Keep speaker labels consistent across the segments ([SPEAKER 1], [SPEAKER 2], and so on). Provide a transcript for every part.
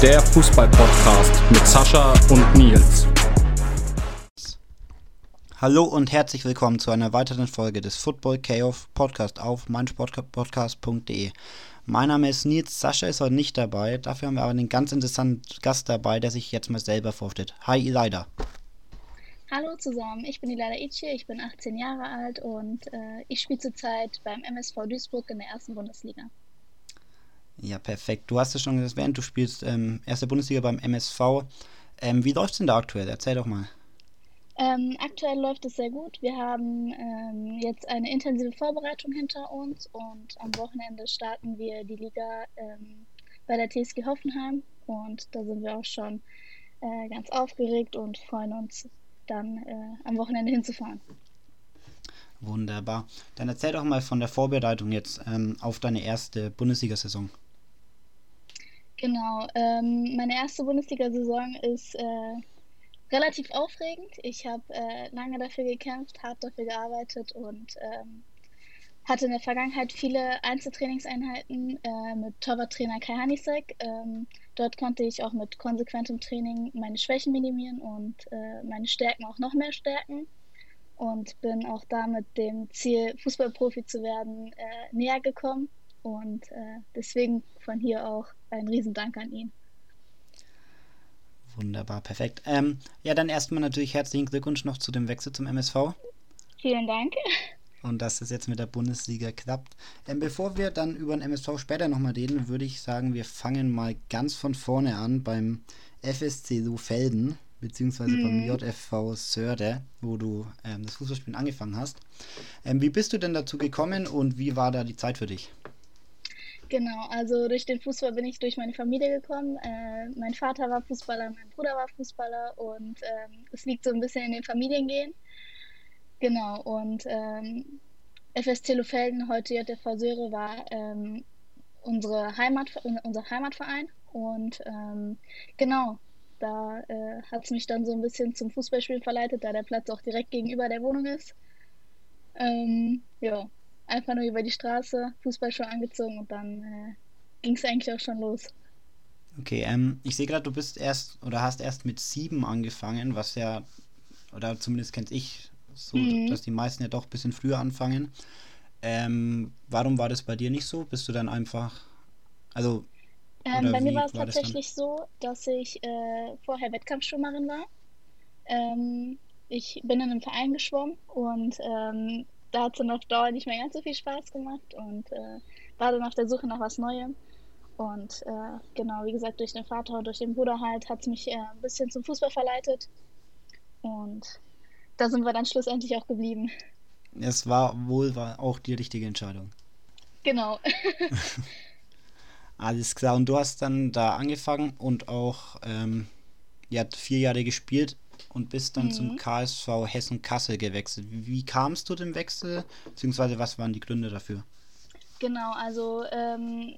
[SPEAKER 1] Der Fußball-Podcast mit Sascha und Nils.
[SPEAKER 2] Hallo und herzlich willkommen zu einer weiteren Folge des Football Chaos Podcast auf meinsportpodcast.de. Mein Name ist Nils, Sascha ist heute nicht dabei, dafür haben wir aber einen ganz interessanten Gast dabei, der sich jetzt mal selber vorstellt. Hi Elida.
[SPEAKER 3] Hallo zusammen, ich bin Elida Itche, ich bin 18 Jahre alt und äh, ich spiele zurzeit beim MSV Duisburg in der ersten Bundesliga.
[SPEAKER 2] Ja, perfekt. Du hast es schon erwähnt, du spielst ähm, erste Bundesliga beim MSV. Ähm, wie läuft es denn da aktuell? Erzähl doch mal.
[SPEAKER 3] Ähm, aktuell läuft es sehr gut. Wir haben ähm, jetzt eine intensive Vorbereitung hinter uns und am Wochenende starten wir die Liga ähm, bei der TSG Hoffenheim und da sind wir auch schon äh, ganz aufgeregt und freuen uns dann äh, am Wochenende hinzufahren.
[SPEAKER 2] Wunderbar. Dann erzähl doch mal von der Vorbereitung jetzt ähm, auf deine erste Bundesliga-Saison.
[SPEAKER 3] Genau, ähm, meine erste Bundesliga-Saison ist äh, relativ aufregend. Ich habe äh, lange dafür gekämpft, hart dafür gearbeitet und ähm, hatte in der Vergangenheit viele Einzeltrainingseinheiten äh, mit Torwarttrainer Kai Hanisek. Ähm, dort konnte ich auch mit konsequentem Training meine Schwächen minimieren und äh, meine Stärken auch noch mehr stärken. Und bin auch damit dem Ziel, Fußballprofi zu werden, äh, näher gekommen. Und äh, deswegen von hier auch ein Riesendank an ihn.
[SPEAKER 2] Wunderbar, perfekt. Ähm, ja, dann erstmal natürlich herzlichen Glückwunsch noch zu dem Wechsel zum MSV.
[SPEAKER 3] Vielen Dank.
[SPEAKER 2] Und dass es jetzt mit der Bundesliga klappt. Ähm, bevor wir dann über den MSV später nochmal reden, würde ich sagen, wir fangen mal ganz von vorne an beim FSC Sofelden, beziehungsweise mhm. beim JFV Sörde, wo du ähm, das Fußballspielen angefangen hast. Ähm, wie bist du denn dazu gekommen und wie war da die Zeit für dich?
[SPEAKER 3] Genau, also durch den Fußball bin ich durch meine Familie gekommen. Äh, mein Vater war Fußballer, mein Bruder war Fußballer und ähm, es liegt so ein bisschen in den Familiengehen. Genau, und ähm, FS Telofelden, heute JTV Söre, war ähm, unsere Heimat, unser Heimatverein. Und ähm, genau, da äh, hat es mich dann so ein bisschen zum Fußballspielen verleitet, da der Platz auch direkt gegenüber der Wohnung ist. Ähm, ja, einfach nur über die Straße, Fußballschuhe angezogen und dann äh, ging es eigentlich auch schon los.
[SPEAKER 2] Okay, ähm, ich sehe gerade, du bist erst oder hast erst mit sieben angefangen, was ja, oder zumindest kennt ich so, mhm. dass die meisten ja doch ein bisschen früher anfangen. Ähm, warum war das bei dir nicht so? Bist du dann einfach, also
[SPEAKER 3] ähm, bei mir war es tatsächlich so, dass ich äh, vorher Wettkampfschwimmerin war. Ähm, ich bin in einem Verein geschwommen und ähm, da hat es dann auf Dauer nicht mehr ganz so viel Spaß gemacht und äh, war dann auf der Suche nach was Neuem. Und äh, genau, wie gesagt, durch den Vater und durch den Bruder halt hat es mich äh, ein bisschen zum Fußball verleitet. Und da sind wir dann schlussendlich auch geblieben.
[SPEAKER 2] Es war wohl war auch die richtige Entscheidung.
[SPEAKER 3] Genau.
[SPEAKER 2] Alles klar. Und du hast dann da angefangen und auch ähm, ja, vier Jahre gespielt und bist dann mhm. zum KSV Hessen-Kassel gewechselt. Wie, kamst du dem Wechsel, beziehungsweise was waren die Gründe dafür?
[SPEAKER 3] Genau, also ähm,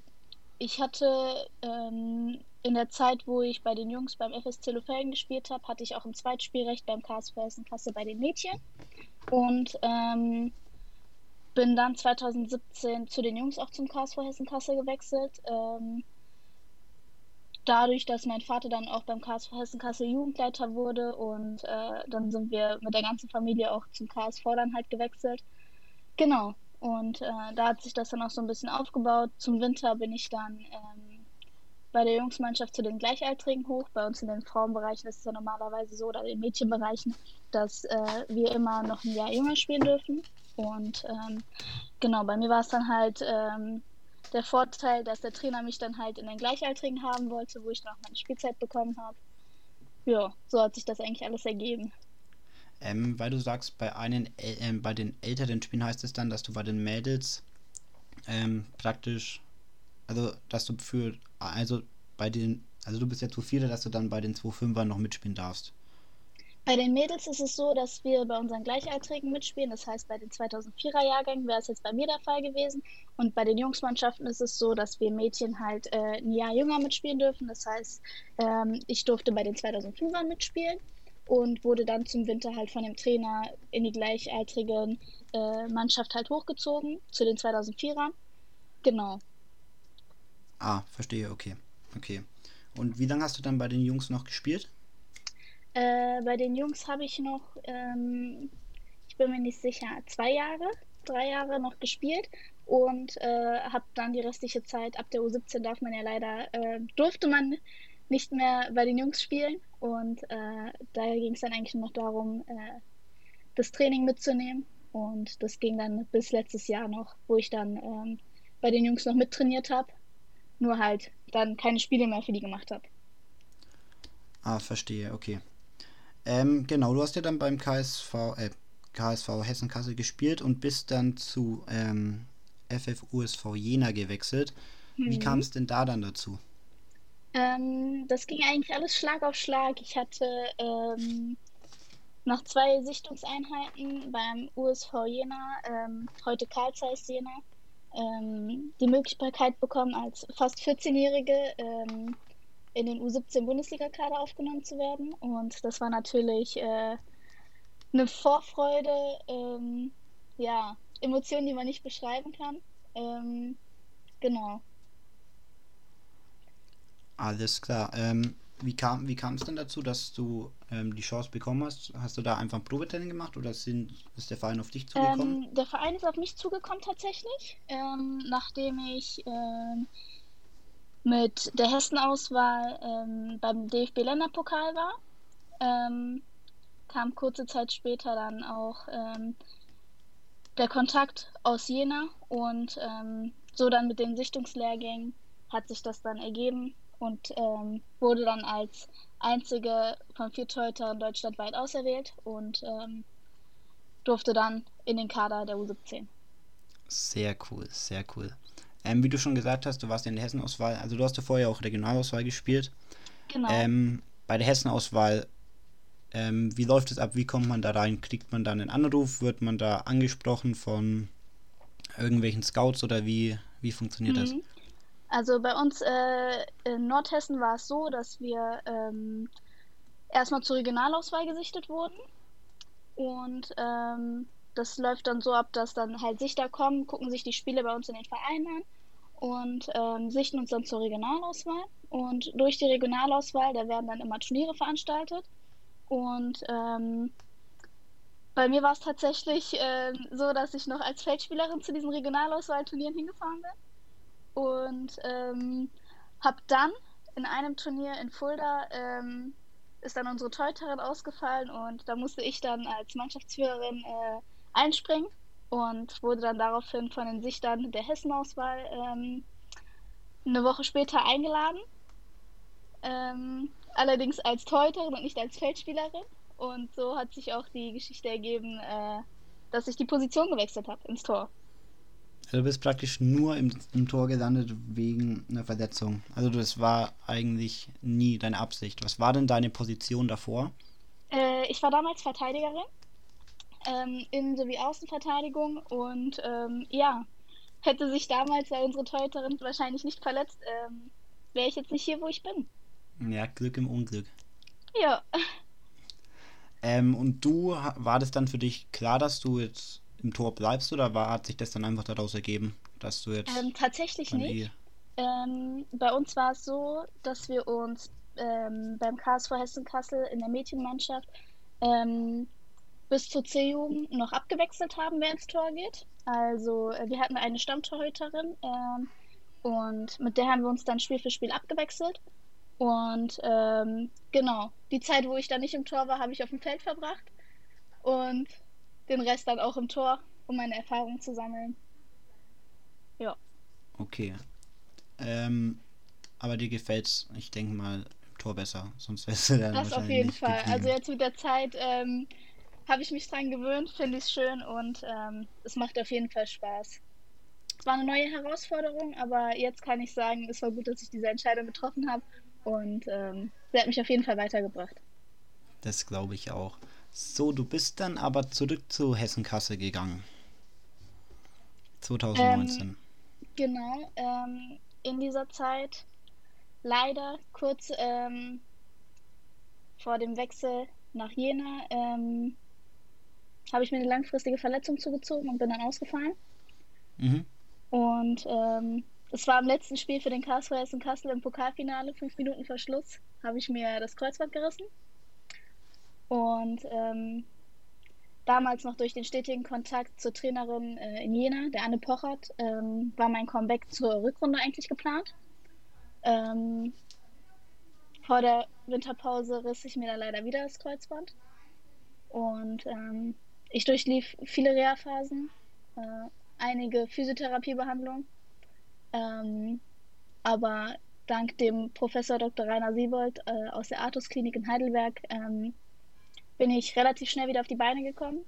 [SPEAKER 3] ich hatte ähm, in der Zeit, wo ich bei den Jungs beim FS Zellofelden gespielt habe, hatte ich auch ein Zweitspielrecht beim KSV Hessen-Kassel bei den Mädchen und ähm, bin dann 2017 zu den Jungs auch zum KSV Hessen-Kassel gewechselt. Ähm, dadurch, dass mein Vater dann auch beim KSV Hessen-Kassel Jugendleiter wurde und äh, dann sind wir mit der ganzen Familie auch zum KSV dann halt gewechselt. Genau. Und äh, da hat sich das dann auch so ein bisschen aufgebaut. Zum Winter bin ich dann ähm, bei der Jungsmannschaft zu den Gleichaltrigen hoch. Bei uns in den Frauenbereichen ist es ja normalerweise so, oder in den Mädchenbereichen, dass äh, wir immer noch ein Jahr jünger spielen dürfen. Und ähm, genau, bei mir war es dann halt ähm, der Vorteil, dass der Trainer mich dann halt in den Gleichaltrigen haben wollte, wo ich dann auch meine Spielzeit bekommen habe. Ja, so hat sich das eigentlich alles ergeben.
[SPEAKER 2] Ähm, weil du sagst, bei, einen, äh, bei den älteren Spielen heißt es dann, dass du bei den Mädels ähm, praktisch, also dass du für, also bei den, also du bist ja zu viele, dass du dann bei den 2-5ern noch mitspielen darfst.
[SPEAKER 3] Bei den Mädels ist es so, dass wir bei unseren Gleichaltrigen mitspielen. Das heißt, bei den 2004er Jahrgängen wäre es jetzt bei mir der Fall gewesen. Und bei den Jungsmannschaften ist es so, dass wir Mädchen halt äh, ein Jahr jünger mitspielen dürfen. Das heißt, ähm, ich durfte bei den 2005ern mitspielen und wurde dann zum Winter halt von dem Trainer in die gleichaltrige äh, Mannschaft halt hochgezogen, zu den 2004ern. Genau.
[SPEAKER 2] Ah, verstehe, okay. Okay. Und wie lange hast du dann bei den Jungs noch gespielt?
[SPEAKER 3] Äh, bei den Jungs habe ich noch, ähm, ich bin mir nicht sicher, zwei Jahre, drei Jahre noch gespielt und äh, habe dann die restliche Zeit, ab der U17 darf man ja leider, äh, durfte man nicht mehr bei den Jungs spielen und äh, daher ging es dann eigentlich nur noch darum, äh, das Training mitzunehmen und das ging dann bis letztes Jahr noch, wo ich dann ähm, bei den Jungs noch mittrainiert habe, nur halt dann keine Spiele mehr für die gemacht habe.
[SPEAKER 2] Ah, verstehe, okay. Ähm, genau, du hast ja dann beim KSV, äh, KSV Hessen-Kassel gespielt und bist dann zu ähm, FF Jena gewechselt. Wie
[SPEAKER 3] Mhm.
[SPEAKER 2] kam es denn da dann dazu?
[SPEAKER 3] Ähm, das ging eigentlich alles Schlag auf Schlag. Ich hatte ähm, nach zwei Sichtungseinheiten beim USV Jena, ähm, heute Karl Zeiss Jena, ähm, die Möglichkeit bekommen, als fast 14-Jährige ähm, in den U17-Bundesliga-Kader aufgenommen zu werden. Und das war natürlich äh, eine Vorfreude, ähm, ja, Emotionen, die man nicht beschreiben kann. Ähm, genau.
[SPEAKER 2] Alles klar. Ähm, wie kam, wie kam es denn dazu, dass du ähm, die Chance bekommen hast? Hast du da einfach ein Probetraining gemacht oder sind, ist der Verein auf dich zugekommen?
[SPEAKER 3] Ähm, der Verein ist auf mich zugekommen tatsächlich, ähm, nachdem ich ähm, mit der Hessen-Auswahl ähm, beim DFB-Länderpokal war. Ähm, kam kurze Zeit später dann auch ähm, der Kontakt aus Jena und ähm, so dann mit den Sichtungslehrgängen hat sich das dann ergeben und ähm, wurde dann als einzige von vier Torhütern deutschlandweit auserwählt und ähm, durfte dann in den Kader der U17.
[SPEAKER 2] Sehr cool, sehr cool. Ähm, wie du schon gesagt hast, du warst ja in der Hessenauswahl, also du hast ja vorher auch Regionalauswahl gespielt.
[SPEAKER 3] Genau.
[SPEAKER 2] Ähm, bei der Hessenauswahl, ähm, wie läuft es ab? Wie kommt man da rein? Kriegt man dann einen Anruf? Wird man da angesprochen von irgendwelchen Scouts oder wie, wie funktioniert das?
[SPEAKER 3] Mhm. Also bei uns äh, in Nordhessen war es so, dass wir ähm, erstmal zur Regionalauswahl gesichtet wurden. Und ähm, das läuft dann so ab, dass dann halt Sichter kommen, gucken sich die Spiele bei uns in den Vereinen an und ähm, sichten uns dann zur Regionalauswahl. Und durch die Regionalauswahl, da werden dann immer Turniere veranstaltet. Und ähm, bei mir war es tatsächlich ähm, so, dass ich noch als Feldspielerin zu diesen Regionalauswahlturnieren hingefahren bin. Und ähm, habe dann in einem Turnier in Fulda ähm, ist dann unsere Torhüterin ausgefallen und da musste ich dann als Mannschaftsführerin äh, einspringen und wurde dann daraufhin von den Sichtern der Hessenauswahl ähm, eine Woche später eingeladen. Ähm, allerdings als Torhüterin und nicht als Feldspielerin. Und so hat sich auch die Geschichte ergeben, äh, dass ich die Position gewechselt habe ins Tor.
[SPEAKER 2] Also du bist praktisch nur im, im Tor gelandet wegen einer Verletzung. Also das war eigentlich nie deine Absicht. Was war denn deine Position davor?
[SPEAKER 3] Äh, ich war damals Verteidigerin, ähm, Innen- sowie Außenverteidigung und ähm, ja, hätte sich damals ja unsere Torhüterin wahrscheinlich nicht verletzt, ähm, wäre ich jetzt nicht hier, wo ich bin.
[SPEAKER 2] Ja, Glück im Unglück.
[SPEAKER 3] Ja,
[SPEAKER 2] Ähm, und du, war das dann für dich klar, dass du jetzt im Tor bleibst oder war, hat sich das dann einfach daraus ergeben, dass du jetzt
[SPEAKER 3] ähm, tatsächlich nicht. Ähm, bei uns war es so, dass wir uns ähm, beim KSV Hessen-Kassel in der Mädchenmannschaft ähm, bis zur C-Jugend noch abgewechselt haben, wer ins Tor geht. Also äh, wir hatten eine Stammtorhüterin ähm, und mit der haben wir uns dann Spiel für Spiel abgewechselt. Und ähm, genau, die Zeit, wo ich dann nicht im Tor war, habe ich auf dem Feld verbracht und den Rest dann auch im Tor, um meine Erfahrungen zu sammeln. Ja.
[SPEAKER 2] Okay. Ähm, aber dir gefällt's, ich denke mal, im Tor besser. Sonst wärst du dann
[SPEAKER 3] Das auf jeden Fall.
[SPEAKER 2] geblieben.
[SPEAKER 3] Also jetzt mit der Zeit ähm, habe ich mich dran gewöhnt, finde ich schön und ähm, es macht auf jeden Fall Spaß. Es war eine neue Herausforderung, aber jetzt kann ich sagen, es war gut, dass ich diese Entscheidung getroffen habe und ähm, sie hat mich auf jeden Fall weitergebracht.
[SPEAKER 2] Das glaube ich auch. So, du bist dann aber zurück zu Hessen-Kassel gegangen. 2019.
[SPEAKER 3] Genau, ähm, in dieser Zeit leider kurz ähm, vor dem Wechsel nach Jena ähm, habe ich mir eine langfristige Verletzung zugezogen und bin dann ausgefallen.
[SPEAKER 2] mhm.
[SPEAKER 3] Und ähm, das war im letzten Spiel für den KSV Essen Kassel im Pokalfinale, fünf Minuten vor Schluss, habe ich mir das Kreuzband gerissen. Und ähm, damals noch durch den stetigen Kontakt zur Trainerin äh, in Jena, der Anne Pochert, ähm, war mein Comeback zur Rückrunde eigentlich geplant. Ähm, vor der Winterpause riss ich mir da leider wieder das Kreuzband. Und ähm, ich durchlief viele Reha-Phasen, äh, einige Physiotherapiebehandlungen. Ähm, aber dank dem Professor Dr. Rainer Siebold äh, aus der Artus-Klinik in Heidelberg ähm, bin ich relativ schnell wieder auf die Beine gekommen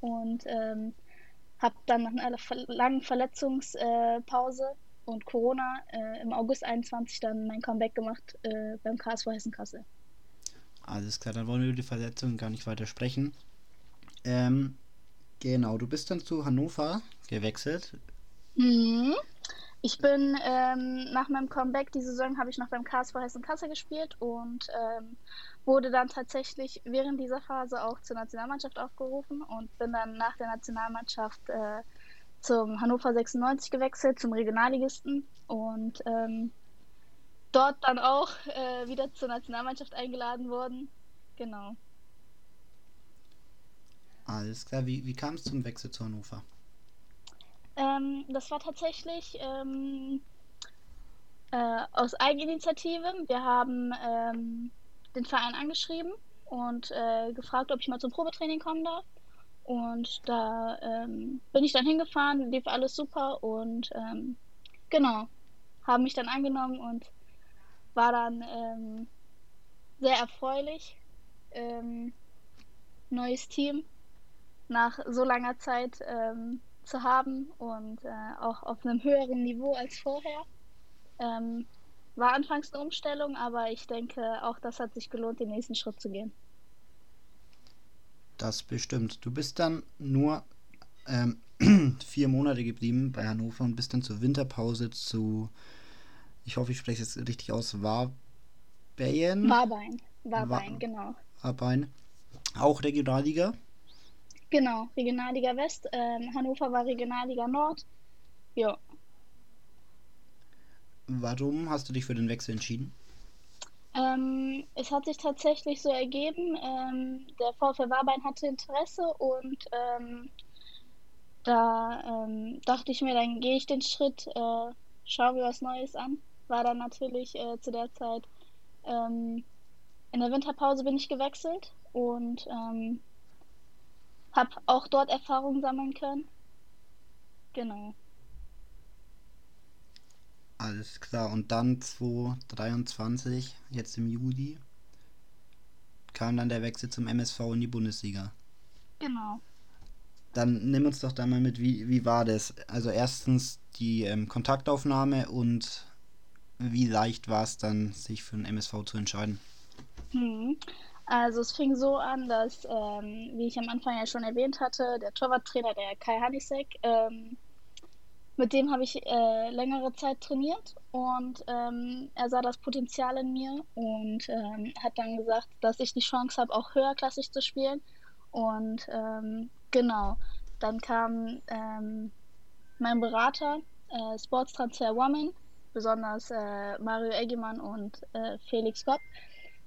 [SPEAKER 3] und ähm, habe dann nach einer langen Verletzungspause äh, und Corona äh, im August 21 dann mein Comeback gemacht äh, beim KSV Hessen Kassel.
[SPEAKER 2] Alles klar, dann wollen wir über die Verletzung gar nicht weiter sprechen. Ähm, genau, du bist dann zu Hannover gewechselt.
[SPEAKER 3] Mhm. Ich bin ähm, nach meinem Comeback, die Saison habe ich noch beim KSV Hessen Kassel gespielt und ähm, wurde dann tatsächlich während dieser Phase auch zur Nationalmannschaft aufgerufen und bin dann nach der Nationalmannschaft äh, zum Hannover 96 gewechselt, zum Regionalligisten und ähm, dort dann auch äh, wieder zur Nationalmannschaft eingeladen worden. Genau.
[SPEAKER 2] Alles klar, wie, wie kam es zum Wechsel zu Hannover?
[SPEAKER 3] Ähm, das war tatsächlich ähm, äh, aus Eigeninitiative. Wir haben ähm, den Verein angeschrieben und äh, gefragt, ob ich mal zum Probetraining kommen darf. Und da ähm, bin ich dann hingefahren, lief alles super und ähm, genau, haben mich dann angenommen und war dann ähm, sehr erfreulich. neues Team nach so langer Zeit zu haben und äh, auch auf einem höheren Niveau als vorher. Ähm, war anfangs eine Umstellung, aber ich denke, auch das hat sich gelohnt, den nächsten Schritt zu gehen.
[SPEAKER 2] Das bestimmt. Du bist dann nur ähm, vier Monate geblieben bei Hannover und bist dann zur Winterpause zu, ich hoffe, ich spreche es richtig aus, Warbein.
[SPEAKER 3] Warbein, Warbein, War genau.
[SPEAKER 2] Warbein. Auch Regionalliga?
[SPEAKER 3] Genau, Regionalliga West. Ähm, Hannover war Regionalliga Nord. Ja.
[SPEAKER 2] Warum hast du dich für den Wechsel entschieden?
[SPEAKER 3] Ähm, es hat sich tatsächlich so ergeben. Ähm, der VfL Warbein hatte Interesse und ähm, da ähm, dachte ich mir, dann gehe ich den Schritt, äh, schaue mir was Neues an. War dann natürlich äh, zu der Zeit ähm, in der Winterpause bin ich gewechselt und habe auch dort Erfahrungen sammeln können. Genau.
[SPEAKER 2] Alles klar. Und dann 2023, jetzt im Juli, kam dann der Wechsel zum MSV in die Bundesliga.
[SPEAKER 3] Genau.
[SPEAKER 2] Dann nimm uns doch da mal mit, wie, wie war das? Also erstens die ähm, Kontaktaufnahme und wie leicht war es dann, sich für den MSV zu entscheiden?
[SPEAKER 3] Hm. Also es fing so an, dass, ähm, wie ich am Anfang ja schon erwähnt hatte, der Torwarttrainer, der Kai Hanisek, ähm, mit dem habe ich äh, längere Zeit trainiert und ähm, er sah das Potenzial in mir und ähm, hat dann gesagt, dass ich die Chance habe, auch höherklassig zu spielen. Und ähm, genau, dann kam ähm, mein Berater, äh, Sportstransfer Woman, besonders äh, Mario Eggemann und äh, Felix Gopp,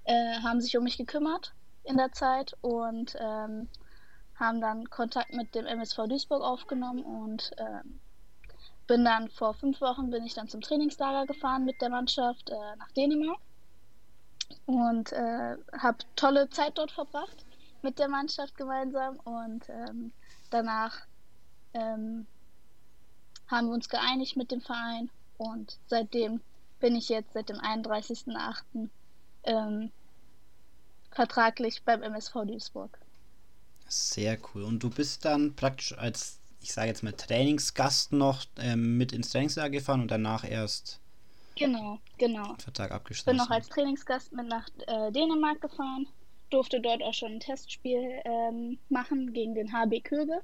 [SPEAKER 3] äh, haben sich um mich gekümmert in der Zeit und ähm, haben dann Kontakt mit dem MSV Duisburg aufgenommen und ähm, bin dann vor fünf Wochen bin ich dann zum Trainingslager gefahren mit der Mannschaft äh, nach Dänemark und äh, habe tolle Zeit dort verbracht mit der Mannschaft gemeinsam und ähm, danach ähm, haben wir uns geeinigt mit dem Verein und seitdem bin ich jetzt seit dem 31.08 ähm, vertraglich beim MSV Duisburg.
[SPEAKER 2] Sehr cool. Und du bist dann praktisch als, ich sage jetzt mal, Trainingsgast noch ähm, mit ins Trainingslager gefahren und danach erst
[SPEAKER 3] genau, genau.
[SPEAKER 2] Vertrag abgeschlossen.
[SPEAKER 3] Bin noch als Trainingsgast mit nach äh, Dänemark gefahren, durfte dort auch schon ein Testspiel ähm, machen gegen den HB Köge,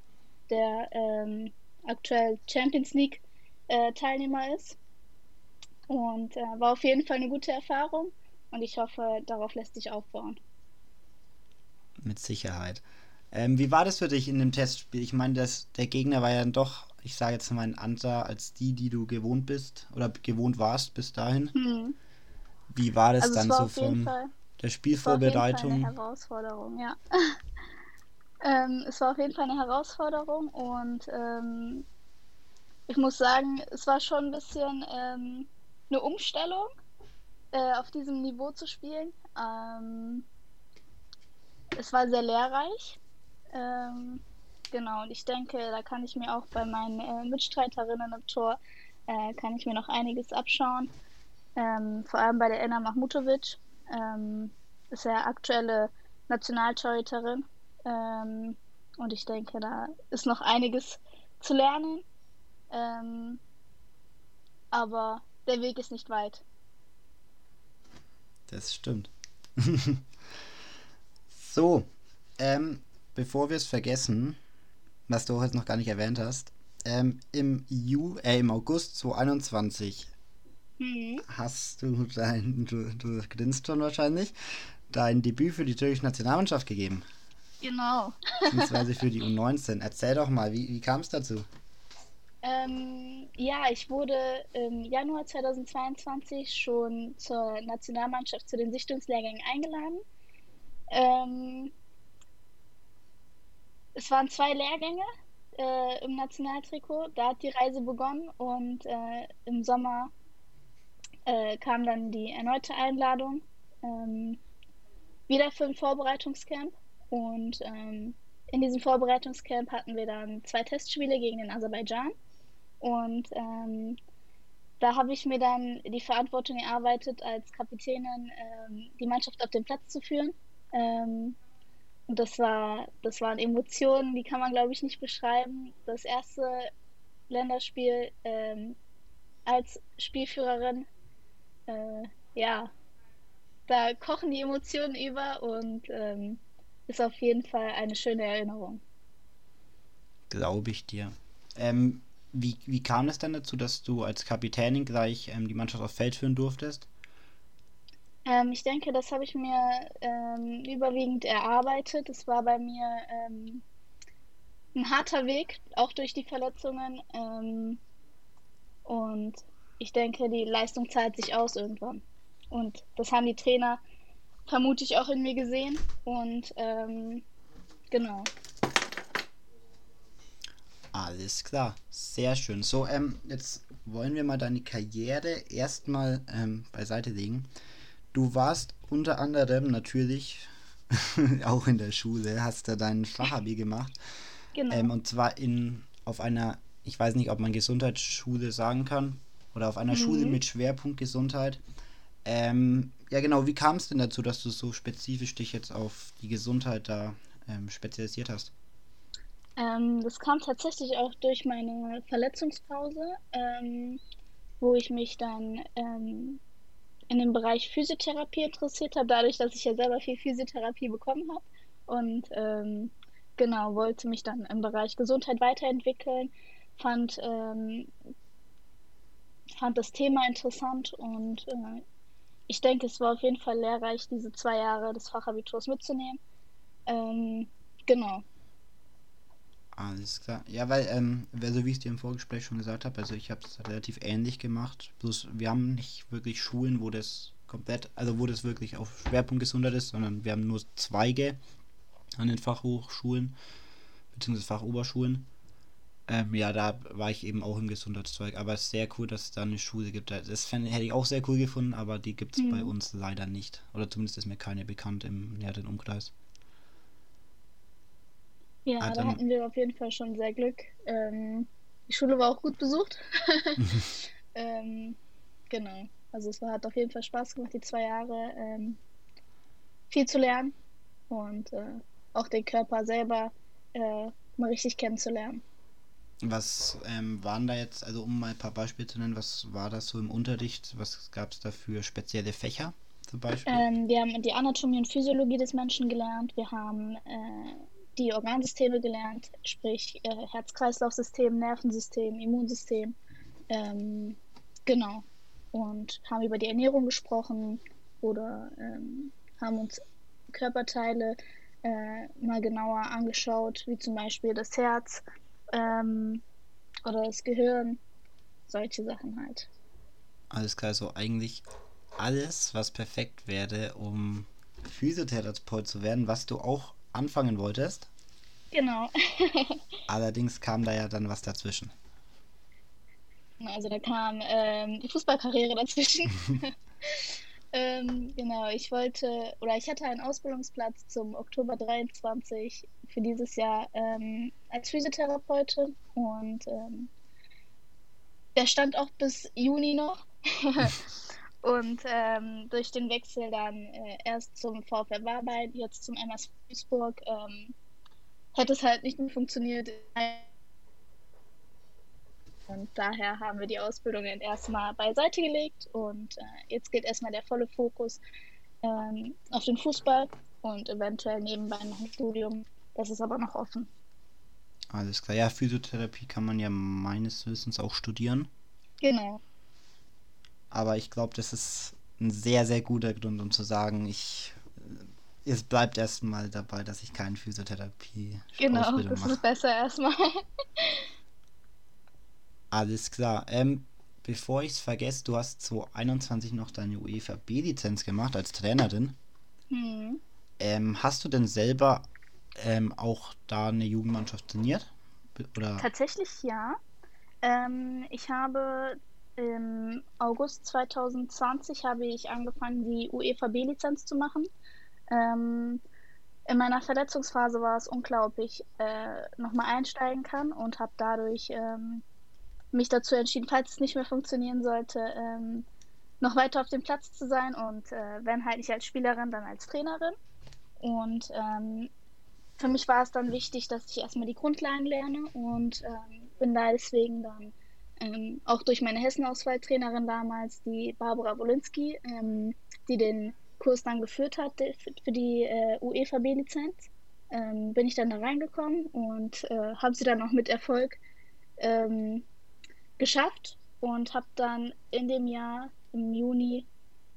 [SPEAKER 3] der ähm, aktuell Champions League äh, Teilnehmer ist. Und äh, war auf jeden Fall eine gute Erfahrung und ich hoffe, darauf lässt sich aufbauen.
[SPEAKER 2] Mit Sicherheit. Ähm, wie war das für dich in dem Testspiel? Ich meine, das, der Gegner war ja dann doch ich sage jetzt mal, ein anderer als die, die du gewohnt bist oder gewohnt warst bis dahin.
[SPEAKER 3] Hm.
[SPEAKER 2] Wie war das
[SPEAKER 3] Also
[SPEAKER 2] dann
[SPEAKER 3] war
[SPEAKER 2] so von
[SPEAKER 3] Fall,
[SPEAKER 2] der
[SPEAKER 3] es war auf jeden Fall
[SPEAKER 2] Spielvorbereitung?
[SPEAKER 3] eine Herausforderung, ja. ähm, es war auf jeden Fall eine Herausforderung und ähm, ich muss sagen, es war schon ein bisschen ähm, eine Umstellung, äh, auf diesem Niveau zu spielen. Ähm, es war sehr lehrreich. Ähm, genau, und ich denke, da kann ich mir auch bei meinen äh, Mitstreiterinnen im Tor, äh, kann ich mir noch einiges abschauen. Ähm, vor allem bei der Enna Mahmutovic. Ähm, ist ja aktuelle Nationaltorhüterin. Ähm, und ich denke, da ist noch einiges zu lernen. Ähm, aber der Weg ist nicht weit.
[SPEAKER 2] Das stimmt. so, ähm, bevor wir es vergessen, was du heute noch gar nicht erwähnt hast, ähm, im, Ju äh, im August 2021
[SPEAKER 3] Mhm.
[SPEAKER 2] hast du dein, du, du grinst schon wahrscheinlich, dein Debüt für die türkische Nationalmannschaft gegeben,
[SPEAKER 3] Genau.
[SPEAKER 2] beziehungsweise für die U19. Erzähl doch mal, wie, wie kam es dazu?
[SPEAKER 3] Ähm, ja, ich wurde im Januar 2022 schon zur Nationalmannschaft zu den Sichtungslehrgängen eingeladen. Ähm, es waren zwei Lehrgänge äh, im Nationaltrikot. Da hat die Reise begonnen und äh, im Sommer äh, kam dann die erneute Einladung ähm, wieder für ein Vorbereitungscamp. Und ähm, in diesem Vorbereitungscamp hatten wir dann zwei Testspiele gegen den Aserbaidschan. Und ähm, da habe ich mir dann die Verantwortung erarbeitet, als Kapitänin ähm, die Mannschaft auf den Platz zu führen. Ähm, und das war, das waren Emotionen, die kann man, glaube ich, nicht beschreiben. Das erste Länderspiel ähm, als Spielführerin, äh, ja, da kochen die Emotionen über und ähm, ist auf jeden Fall eine schöne Erinnerung.
[SPEAKER 2] Glaube ich dir. Ähm, wie, wie kam es dann dazu, dass du als Kapitänin gleich ähm, die Mannschaft aufs Feld führen durftest?
[SPEAKER 3] Ähm, ich denke, das habe ich mir ähm, überwiegend erarbeitet. Es war bei mir ähm, ein harter Weg, auch durch die Verletzungen. Ähm, und ich denke, die Leistung zahlt sich aus irgendwann. Und das haben die Trainer vermutlich auch in mir gesehen. Und ähm, genau.
[SPEAKER 2] Alles klar, sehr schön. So, ähm, jetzt wollen wir mal deine Karriere erstmal ähm, beiseite legen. Du warst unter anderem natürlich auch in der Schule, hast da dein Fachabi gemacht.
[SPEAKER 3] Genau.
[SPEAKER 2] Ähm, und zwar in auf einer, ich weiß nicht, ob man Gesundheitsschule sagen kann, oder auf einer Schule
[SPEAKER 3] Mhm.
[SPEAKER 2] mit Schwerpunkt Gesundheit. Ähm, ja genau, wie kam es denn dazu, dass du so spezifisch dich jetzt auf die Gesundheit da ähm, spezialisiert hast?
[SPEAKER 3] Ähm, das kam tatsächlich auch durch meine Verletzungspause, ähm, wo ich mich dann ähm, in den Bereich Physiotherapie interessiert habe, dadurch, dass ich ja selber viel Physiotherapie bekommen habe. Und ähm, genau, wollte mich dann im Bereich Gesundheit weiterentwickeln, fand, ähm, fand das Thema interessant und äh, ich denke, es war auf jeden Fall lehrreich, diese zwei Jahre des Fachabiturs mitzunehmen. Ähm, genau.
[SPEAKER 2] Alles klar. Ja, weil, ähm, also wie ich es dir im Vorgespräch schon gesagt habe, also ich habe es relativ ähnlich gemacht. Bloß wir haben nicht wirklich Schulen, wo das komplett, also wo das wirklich auf Schwerpunkt Gesundheit ist, sondern wir haben nur Zweige an den Fachhochschulen, beziehungsweise Fachoberschulen. Ähm, ja, da war ich eben auch im Gesundheitszweig, aber es ist sehr cool, dass es da eine Schule gibt. Das fänd, hätte ich auch sehr cool gefunden, aber die gibt es bei
[SPEAKER 3] Mhm.
[SPEAKER 2] uns leider nicht. Oder zumindest ist mir keine bekannt im näheren Umkreis.
[SPEAKER 3] Ja,
[SPEAKER 2] Ah,
[SPEAKER 3] da hatten wir auf jeden Fall schon sehr Glück. Ähm, die Schule war auch gut besucht. ähm, genau. Also es war, hat auf jeden Fall Spaß gemacht, die zwei Jahre ähm, viel zu lernen und äh, auch den Körper selber äh, mal richtig kennenzulernen.
[SPEAKER 2] Was ähm, waren da jetzt, also um mal ein paar Beispiele zu nennen, was war das so im Unterricht? Was gab es da für spezielle Fächer zum Beispiel?
[SPEAKER 3] Ähm, wir haben die Anatomie und Physiologie des Menschen gelernt. Wir haben äh, die Organsysteme gelernt, sprich äh, Herz-Kreislauf-System, Nervensystem, Immunsystem. Ähm, genau. Und haben über die Ernährung gesprochen oder ähm, haben uns Körperteile äh, mal genauer angeschaut, wie zum Beispiel das Herz. Ähm, oder das Gehirn, solche Sachen halt.
[SPEAKER 2] Alles klar, so eigentlich alles, was perfekt wäre, um Physiotherapeut zu werden, was du auch anfangen wolltest.
[SPEAKER 3] Genau.
[SPEAKER 2] Allerdings kam da ja dann was dazwischen.
[SPEAKER 3] Also da kam ähm, die Fußballkarriere dazwischen. ähm, genau, ich wollte, oder ich hatte einen Ausbildungsplatz zum Oktober 23 für dieses Jahr ähm, als Physiotherapeutin und ähm, der stand auch bis Juni noch. Und ähm, durch den Wechsel dann äh, erst zum VfL Warbein, jetzt zum MS Duisburg, ähm, hat es halt nicht mehr funktioniert. Und daher haben wir die Ausbildung dann erstmal beiseite gelegt und äh, jetzt geht erstmal der volle Fokus ähm, auf den Fußball und eventuell nebenbei noch ein Studium. Das ist aber noch offen.
[SPEAKER 2] Alles klar. Ja, Physiotherapie kann man ja meines Wissens auch studieren.
[SPEAKER 3] Genau.
[SPEAKER 2] Aber ich glaube, das ist ein sehr, sehr guter Grund, um zu sagen, ich es bleibt erstmal dabei, dass ich keine Physiotherapie
[SPEAKER 3] Genau,
[SPEAKER 2] Ausbildung
[SPEAKER 3] das
[SPEAKER 2] mache.
[SPEAKER 3] ist besser erstmal.
[SPEAKER 2] Alles klar. Ähm, bevor ich es vergesse, du hast 2021 noch deine UEFA B-Lizenz gemacht als Trainerin.
[SPEAKER 3] hm.
[SPEAKER 2] Ähm, hast du denn selber ähm, auch da eine Jugendmannschaft trainiert? Oder
[SPEAKER 3] Tatsächlich ja. Ähm, ich habe im August 2020 habe ich angefangen, die UEFA B-Lizenz zu machen. Ähm, in meiner Verletzungsphase war es unklar, ob ich äh, nochmal einsteigen kann und habe dadurch ähm, mich dazu entschieden, falls es nicht mehr funktionieren sollte, ähm, noch weiter auf dem Platz zu sein und äh, wenn halt nicht als Spielerin, dann als Trainerin. Und ähm, für mich war es dann wichtig, dass ich erstmal die Grundlagen lerne und ähm, bin da deswegen dann ähm, auch durch meine Hessen-Auswahltrainerin damals, die Barbara Wolinski, ähm, die den Kurs dann geführt hat für die äh, UEFA B-Lizenz, ähm, bin ich dann da reingekommen und äh, habe sie dann auch mit Erfolg ähm, geschafft und habe dann in dem Jahr im Juni,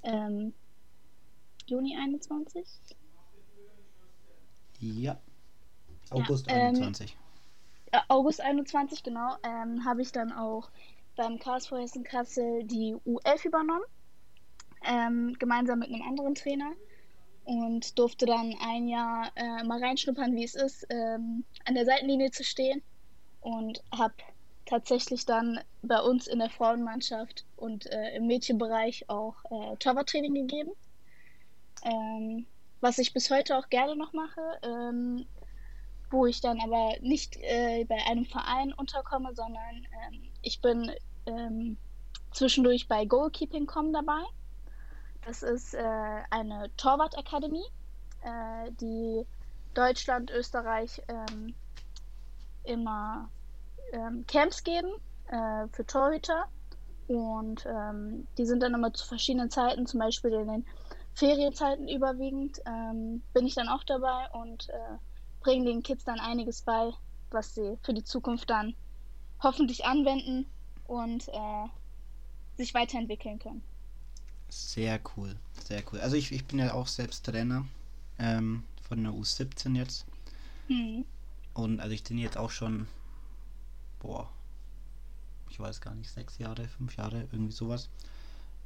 [SPEAKER 3] ähm, Juni 21,
[SPEAKER 2] ja. August
[SPEAKER 3] ähm,
[SPEAKER 2] 21.
[SPEAKER 3] August 21, genau, ähm, habe ich dann auch beim KSV Hessen Kassel die U11 übernommen, ähm, gemeinsam mit einem anderen Trainer und durfte dann ein Jahr äh, mal reinschnuppern, wie es ist, ähm, an der Seitenlinie zu stehen und habe tatsächlich dann bei uns in der Frauenmannschaft und äh, im Mädchenbereich auch äh, Torwarttraining gegeben, ähm, was ich bis heute auch gerne noch mache. Ähm, wo ich dann aber nicht äh, bei einem Verein unterkomme, sondern ähm, ich bin ähm, zwischendurch bei Goalkeeping.com dabei. Das ist äh, eine Torwartakademie, äh, die Deutschland, Österreich ähm, immer ähm, Camps geben äh, für Torhüter. Und ähm, die sind dann immer zu verschiedenen Zeiten, zum Beispiel in den Ferienzeiten überwiegend, ähm, bin ich dann auch dabei und äh, bringen den Kids dann einiges bei, was sie für die Zukunft dann hoffentlich anwenden und äh, sich weiterentwickeln können.
[SPEAKER 2] Sehr cool, sehr cool. Also ich, ich bin ja auch selbst Trainer ähm, von der U17 jetzt.
[SPEAKER 3] Hm.
[SPEAKER 2] Und also ich trainiere jetzt auch schon, boah, ich weiß gar nicht, sechs Jahre, fünf Jahre, irgendwie sowas.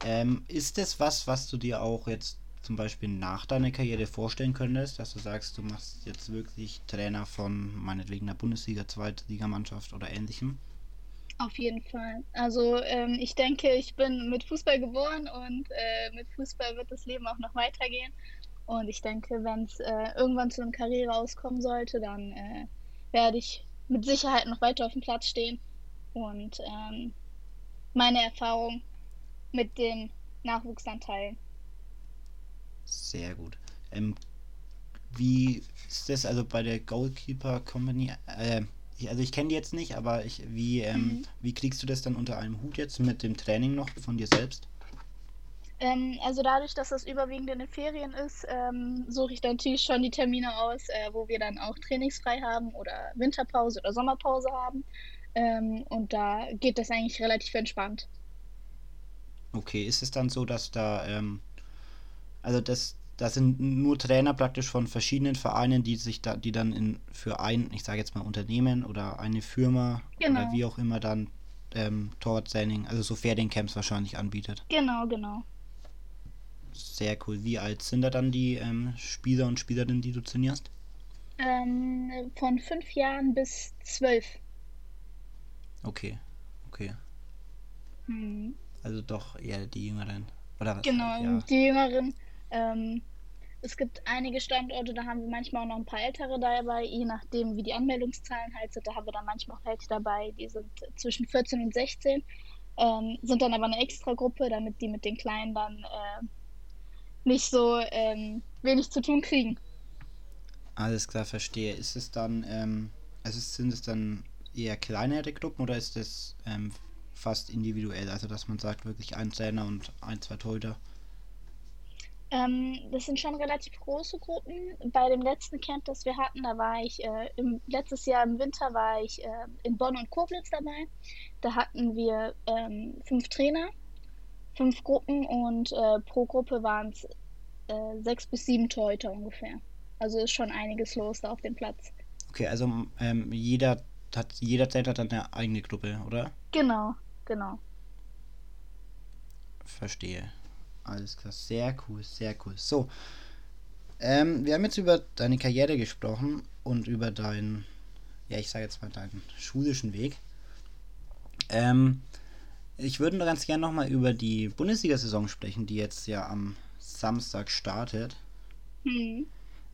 [SPEAKER 2] Ähm, ist das was, was du dir auch jetzt zum Beispiel nach deiner Karriere vorstellen könntest, dass du sagst, du machst jetzt wirklich Trainer von meinetwegen der Bundesliga, Zweitligamannschaft oder ähnlichem?
[SPEAKER 3] Auf jeden Fall. Also ähm, ich denke, ich bin mit Fußball geboren und äh, mit Fußball wird das Leben auch noch weitergehen. Und ich denke, wenn es äh, irgendwann zu einem Karriere auskommen sollte, dann äh, werde ich mit Sicherheit noch weiter auf dem Platz stehen und ähm, meine Erfahrung mit dem Nachwuchs dann teilen.
[SPEAKER 2] Sehr gut. Ähm, wie ist das also bei der Goalkeeper Company? Äh, ich, also ich kenne die jetzt nicht, aber ich, wie, ähm,
[SPEAKER 3] Mhm.
[SPEAKER 2] wie kriegst du das dann unter einem Hut jetzt mit dem Training noch von dir selbst?
[SPEAKER 3] Ähm, also dadurch, dass das überwiegend in den Ferien ist, ähm, suche ich dann natürlich schon die Termine aus, äh, wo wir dann auch trainingsfrei haben oder Winterpause oder Sommerpause haben. Ähm, und da geht das eigentlich relativ entspannt.
[SPEAKER 2] Okay, ist es dann so, dass da, ähm, also das das sind nur Trainer praktisch von verschiedenen Vereinen, die sich da, die dann in für ein, ich sage jetzt mal Unternehmen oder eine Firma
[SPEAKER 3] Genau.
[SPEAKER 2] oder wie auch immer dann ähm, Torwarttraining, also so Feriencamps wahrscheinlich anbietet.
[SPEAKER 3] Genau, genau.
[SPEAKER 2] Sehr cool. Wie alt sind da dann die ähm, Spieler und Spielerinnen, die du trainierst?
[SPEAKER 3] Ähm, von fünf Jahren bis zwölf.
[SPEAKER 2] Okay, okay.
[SPEAKER 3] Hm.
[SPEAKER 2] Also doch eher die Jüngeren. Oder was?
[SPEAKER 3] Genau,
[SPEAKER 2] Ja.
[SPEAKER 3] die Jüngeren. Ähm, es gibt einige Standorte, da haben wir manchmal auch noch ein paar Ältere dabei, je nachdem, wie die Anmeldungszahlen halt sind. Da haben wir dann manchmal auch welche dabei, die sind zwischen 14 und 16, ähm, sind dann aber eine Extra-Gruppe, damit die mit den Kleinen dann äh, nicht so ähm, wenig zu tun kriegen.
[SPEAKER 2] Alles klar, verstehe. Ist es dann, ähm, also sind es dann eher kleinere Gruppen oder ist es ähm, fast individuell? Also dass man sagt, wirklich ein Trainer und ein, zwei Torhüter?
[SPEAKER 3] Ähm, das sind schon relativ große Gruppen. Bei dem letzten Camp, das wir hatten, da war ich, äh, im, letztes Jahr im Winter war ich äh, in Bonn und Koblenz dabei. Da hatten wir ähm, fünf Trainer, fünf Gruppen und äh, pro Gruppe waren es äh, sechs bis sieben Torhüter ungefähr. Also ist schon einiges los da auf dem Platz.
[SPEAKER 2] Okay, also ähm, jeder hat, jeder Trainer hat dann eine eigene Gruppe, oder?
[SPEAKER 3] Genau, genau.
[SPEAKER 2] Verstehe. Alles klar, sehr cool, sehr cool. So, ähm, wir haben jetzt über deine Karriere gesprochen und über deinen, ja, ich sage jetzt mal deinen schulischen Weg. Ähm, ich würde ganz gerne nochmal über die Bundesliga-Saison sprechen, die jetzt ja am Samstag startet.
[SPEAKER 3] Hm,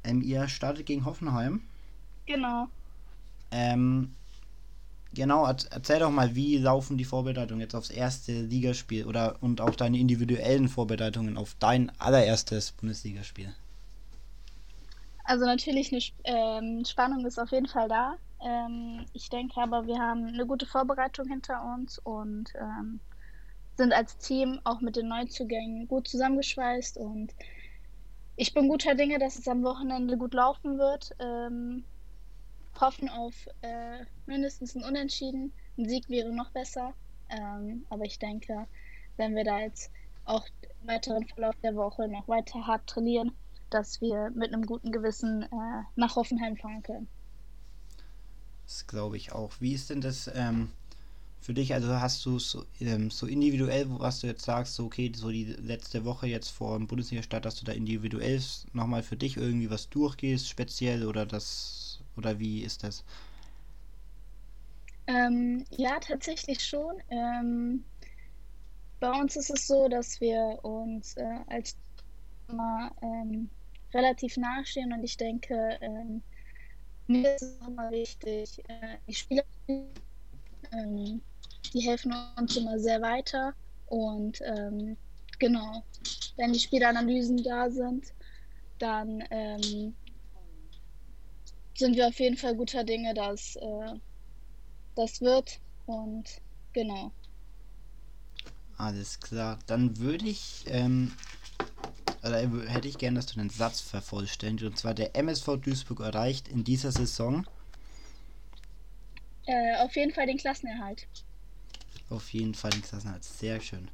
[SPEAKER 2] Ähm, ihr startet gegen Hoffenheim.
[SPEAKER 3] genau.
[SPEAKER 2] Ähm, genau, erz- erzähl doch mal, wie laufen die Vorbereitungen jetzt aufs erste Ligaspiel oder und auch deine individuellen Vorbereitungen auf dein allererstes Bundesligaspiel.
[SPEAKER 3] Also natürlich eine ähm, Spannung ist auf jeden Fall da. Ähm, ich denke aber, wir haben eine gute Vorbereitung hinter uns und ähm, sind als Team auch mit den Neuzugängen gut zusammengeschweißt und ich bin guter Dinge, dass es am Wochenende gut laufen wird. Ähm, hoffen auf äh, mindestens ein Unentschieden. Ein Sieg wäre noch besser. Ähm, aber ich denke, wenn wir da jetzt auch im weiteren Verlauf der Woche noch weiter hart trainieren, dass wir mit einem guten Gewissen äh, nach Hoffenheim fahren können.
[SPEAKER 2] Das glaube ich auch. Wie ist denn das ähm, für dich? Also hast du so, ähm, so individuell, was du jetzt sagst, so okay, so die letzte Woche jetzt vor dem Bundesliga-Start, dass du da individuell nochmal für dich irgendwie was durchgehst, speziell oder das oder wie ist das?
[SPEAKER 3] Ähm, ja, tatsächlich schon. Ähm, bei uns ist es so, dass wir uns äh, als immer ähm, relativ nahestehen und ich denke, ähm, mir ist es immer wichtig, äh, die Spieler, ähm, die helfen uns immer sehr weiter und ähm, genau, wenn die Spielanalysen da sind, dann sind wir auf jeden Fall guter Dinge, dass äh, das wird und genau.
[SPEAKER 2] Alles klar. Dann würde ich, ähm, oder hätte ich gern, dass du den Satz vervollständigst. Und zwar der MSV Duisburg erreicht in dieser Saison
[SPEAKER 3] Äh, auf jeden Fall den Klassenerhalt.
[SPEAKER 2] auf jeden Fall den Klassenerhalt. Sehr schön.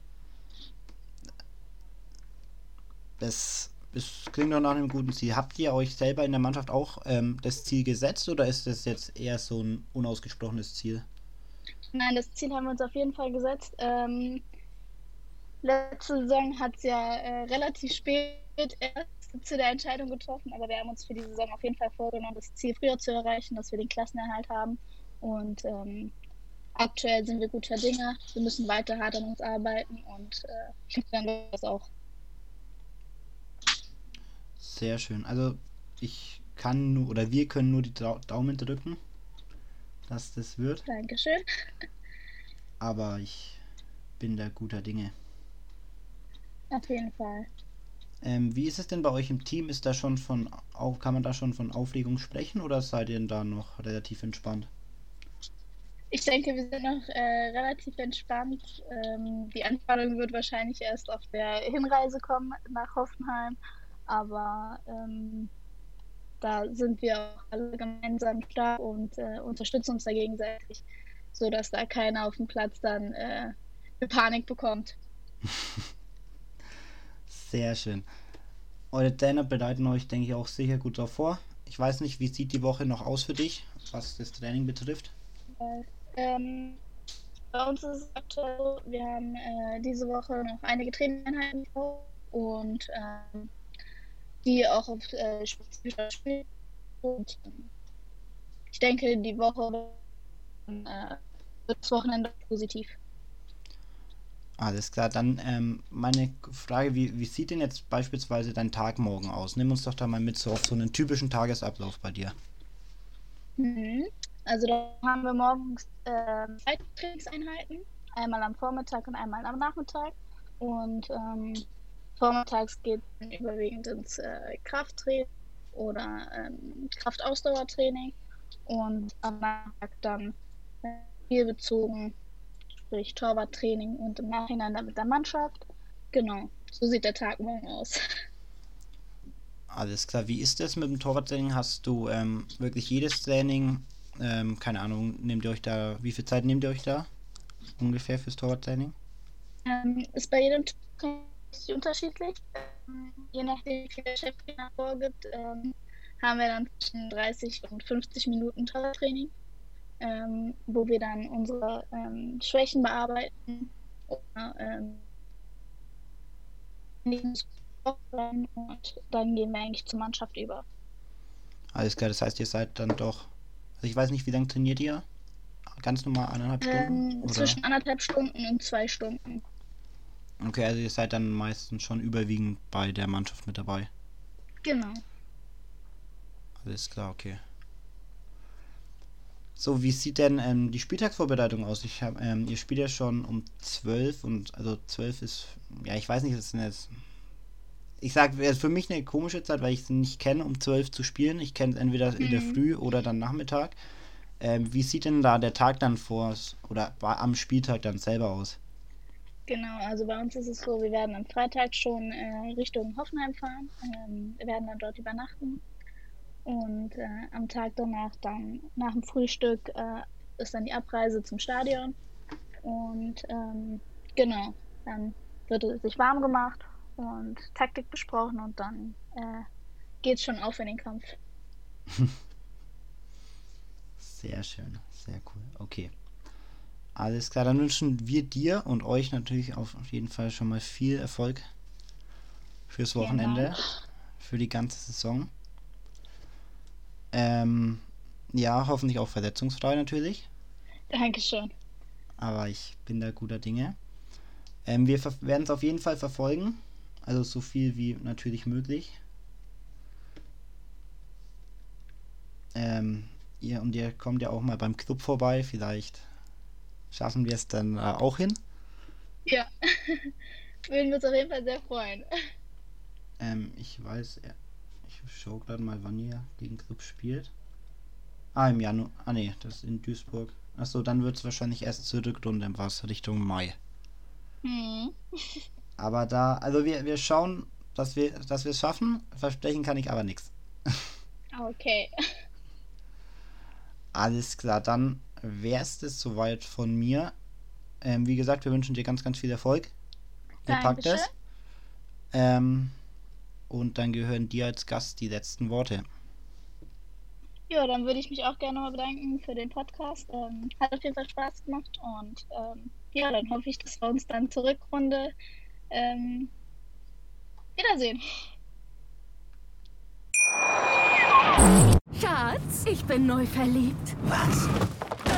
[SPEAKER 2] Das, das klingt doch nach einem guten Ziel. Habt ihr euch selber in der Mannschaft auch ähm, das Ziel gesetzt oder ist das jetzt eher so ein unausgesprochenes Ziel?
[SPEAKER 3] Nein, das Ziel haben wir uns auf jeden Fall gesetzt. Ähm, letzte Saison hat es ja äh, relativ spät erst zu der Entscheidung getroffen, aber wir haben uns für die Saison auf jeden Fall vorgenommen, das Ziel früher zu erreichen, dass wir den Klassenerhalt haben. Und ähm, aktuell sind wir guter Dinge. Wir müssen weiter hart an uns arbeiten und äh, ich denke, das auch.
[SPEAKER 2] Sehr schön. Also ich kann nur, oder wir können nur die Dau Daumen drücken, dass das wird.
[SPEAKER 3] Dankeschön.
[SPEAKER 2] Aber ich bin da guter Dinge.
[SPEAKER 3] Auf jeden Fall.
[SPEAKER 2] Ähm, wie ist es denn bei euch im Team? Ist da schon von, au- kann man da schon von Aufregung sprechen oder seid ihr da noch relativ entspannt?
[SPEAKER 3] Ich denke, wir sind noch äh, relativ entspannt. Ähm, die Anspannung wird wahrscheinlich erst auf der Hinreise kommen nach Hoffenheim. Aber ähm, da sind wir auch alle gemeinsam stark und äh, unterstützen uns da gegenseitig, sodass da keiner auf dem Platz dann äh, eine Panik bekommt.
[SPEAKER 2] Sehr schön. Eure Trainer bereiten euch, denke ich, auch sicher gut darauf vor. Ich weiß nicht, wie sieht die Woche noch aus für dich, was das Training betrifft?
[SPEAKER 3] Ähm, bei uns ist es aktuell so, wir haben äh, diese Woche noch einige Trainingseinheiten und ähm, die auch auf äh, spezifischer Spiel. Und ähm, ich denke, die Woche äh, wird das Wochenende positiv.
[SPEAKER 2] Alles klar, dann ähm, meine Frage, wie, wie sieht denn jetzt beispielsweise dein Tag morgen aus? Nimm uns doch da mal mit so auf so einen typischen Tagesablauf bei dir.
[SPEAKER 3] Mhm. Also da haben wir morgens äh, zwei Trainingseinheiten, einmal am Vormittag und einmal am Nachmittag. Und ähm, vormittags geht es überwiegend ins äh, Krafttraining oder ähm, Kraftausdauertraining und am Nachmittag dann äh, spielbezogen, sprich Torwarttraining und im Nachhinein dann mit der Mannschaft. Genau, so sieht der Tag morgen aus.
[SPEAKER 2] Alles klar, wie ist das mit dem Torwarttraining? Hast du ähm, wirklich jedes Training ähm, keine Ahnung, nehmt ihr euch da, wie viel Zeit nehmt ihr euch da ungefähr fürs Torwarttraining?
[SPEAKER 3] Ähm, ist bei jedem Training unterschiedlich. Ähm, je nachdem, wie viel der Cheftrainer vorgibt, ähm, haben wir dann zwischen 30 und 50 Minuten Torwarttraining, ähm, wo wir dann unsere ähm, Schwächen bearbeiten oder ähm, und dann gehen wir eigentlich zur Mannschaft über.
[SPEAKER 2] Alles klar, das heißt, ihr seid dann doch also ich weiß nicht, wie lange trainiert ihr? Ganz normal eineinhalb Stunden?
[SPEAKER 3] Ähm, zwischen anderthalb Stunden und zwei Stunden.
[SPEAKER 2] Okay, also ihr seid dann meistens schon überwiegend bei der Mannschaft mit dabei.
[SPEAKER 3] Genau.
[SPEAKER 2] Alles klar, okay. So, wie sieht denn ähm, die Spieltagsvorbereitung aus? Ich hab, ähm, ihr spielt ja schon um 12 und also 12 ist, ja, ich weiß nicht, das ist jetzt ich sage, für mich eine komische Zeit, weil ich es nicht kenne, um 12 zu spielen. Ich kenne es entweder mhm. in der mhm. Früh oder dann Nachmittag. Ähm, wie sieht denn da der Tag dann vor oder am Spieltag dann selber aus?
[SPEAKER 3] Genau, also bei uns ist es so, wir werden am Freitag schon äh, Richtung Hoffenheim fahren. Ähm, wir werden dann dort übernachten. Und äh, am Tag danach dann, nach dem Frühstück, äh, ist dann die Abreise zum Stadion. Und ähm, genau, dann wird es sich warm gemacht und Taktik besprochen und dann äh, geht's schon auf in den Kampf.
[SPEAKER 2] Sehr schön, sehr cool. Okay. Alles klar, dann wünschen wir dir und euch natürlich auf jeden Fall schon mal viel Erfolg fürs Wochenende, für die ganze Saison. Ähm, ja, hoffentlich auch verletzungsfrei natürlich.
[SPEAKER 3] Dankeschön.
[SPEAKER 2] Aber ich bin da guter Dinge. Ähm, wir werden es auf jeden Fall verfolgen. Also so viel wie natürlich möglich. Ähm, ihr und ihr kommt ja auch mal beim Club vorbei. Vielleicht schaffen wir es dann äh, auch hin.
[SPEAKER 3] Ja, würden wir uns auf jeden Fall sehr freuen.
[SPEAKER 2] Ähm, ich weiß, ich schaue gerade mal, wann ihr gegen Club spielt. Ah, im Januar. Ah, nee, das ist in Duisburg. Achso, dann wird es wahrscheinlich erst zur Rückrunde was Richtung Mai. Hm. Aber da, also wir, wir schauen, dass wir dass wir es schaffen. Versprechen kann ich aber nichts.
[SPEAKER 3] Okay.
[SPEAKER 2] Alles klar, dann wäre es das soweit von mir. Ähm, wie gesagt, wir wünschen dir ganz, ganz viel Erfolg. Ihr packt es. Ähm, und dann gehören dir als Gast die letzten Worte.
[SPEAKER 3] Ja, dann würde ich mich auch gerne mal bedanken für den Podcast. Ähm, hat auf jeden Fall Spaß gemacht und ähm, ja, dann hoffe ich, dass wir uns dann zur Rückrunde ähm, Wiedersehen.
[SPEAKER 4] Schatz, ich bin neu verliebt.
[SPEAKER 5] Was?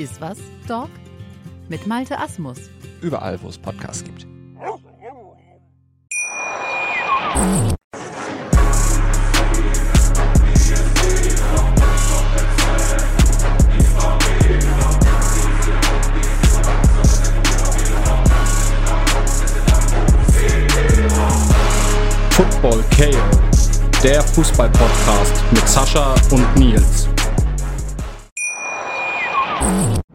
[SPEAKER 6] Iswas Dog mit Malte Asmus.
[SPEAKER 1] Überall, wo es Podcasts gibt. Football Chaos.
[SPEAKER 7] Der Fußball-Podcast mit Sascha und Nils.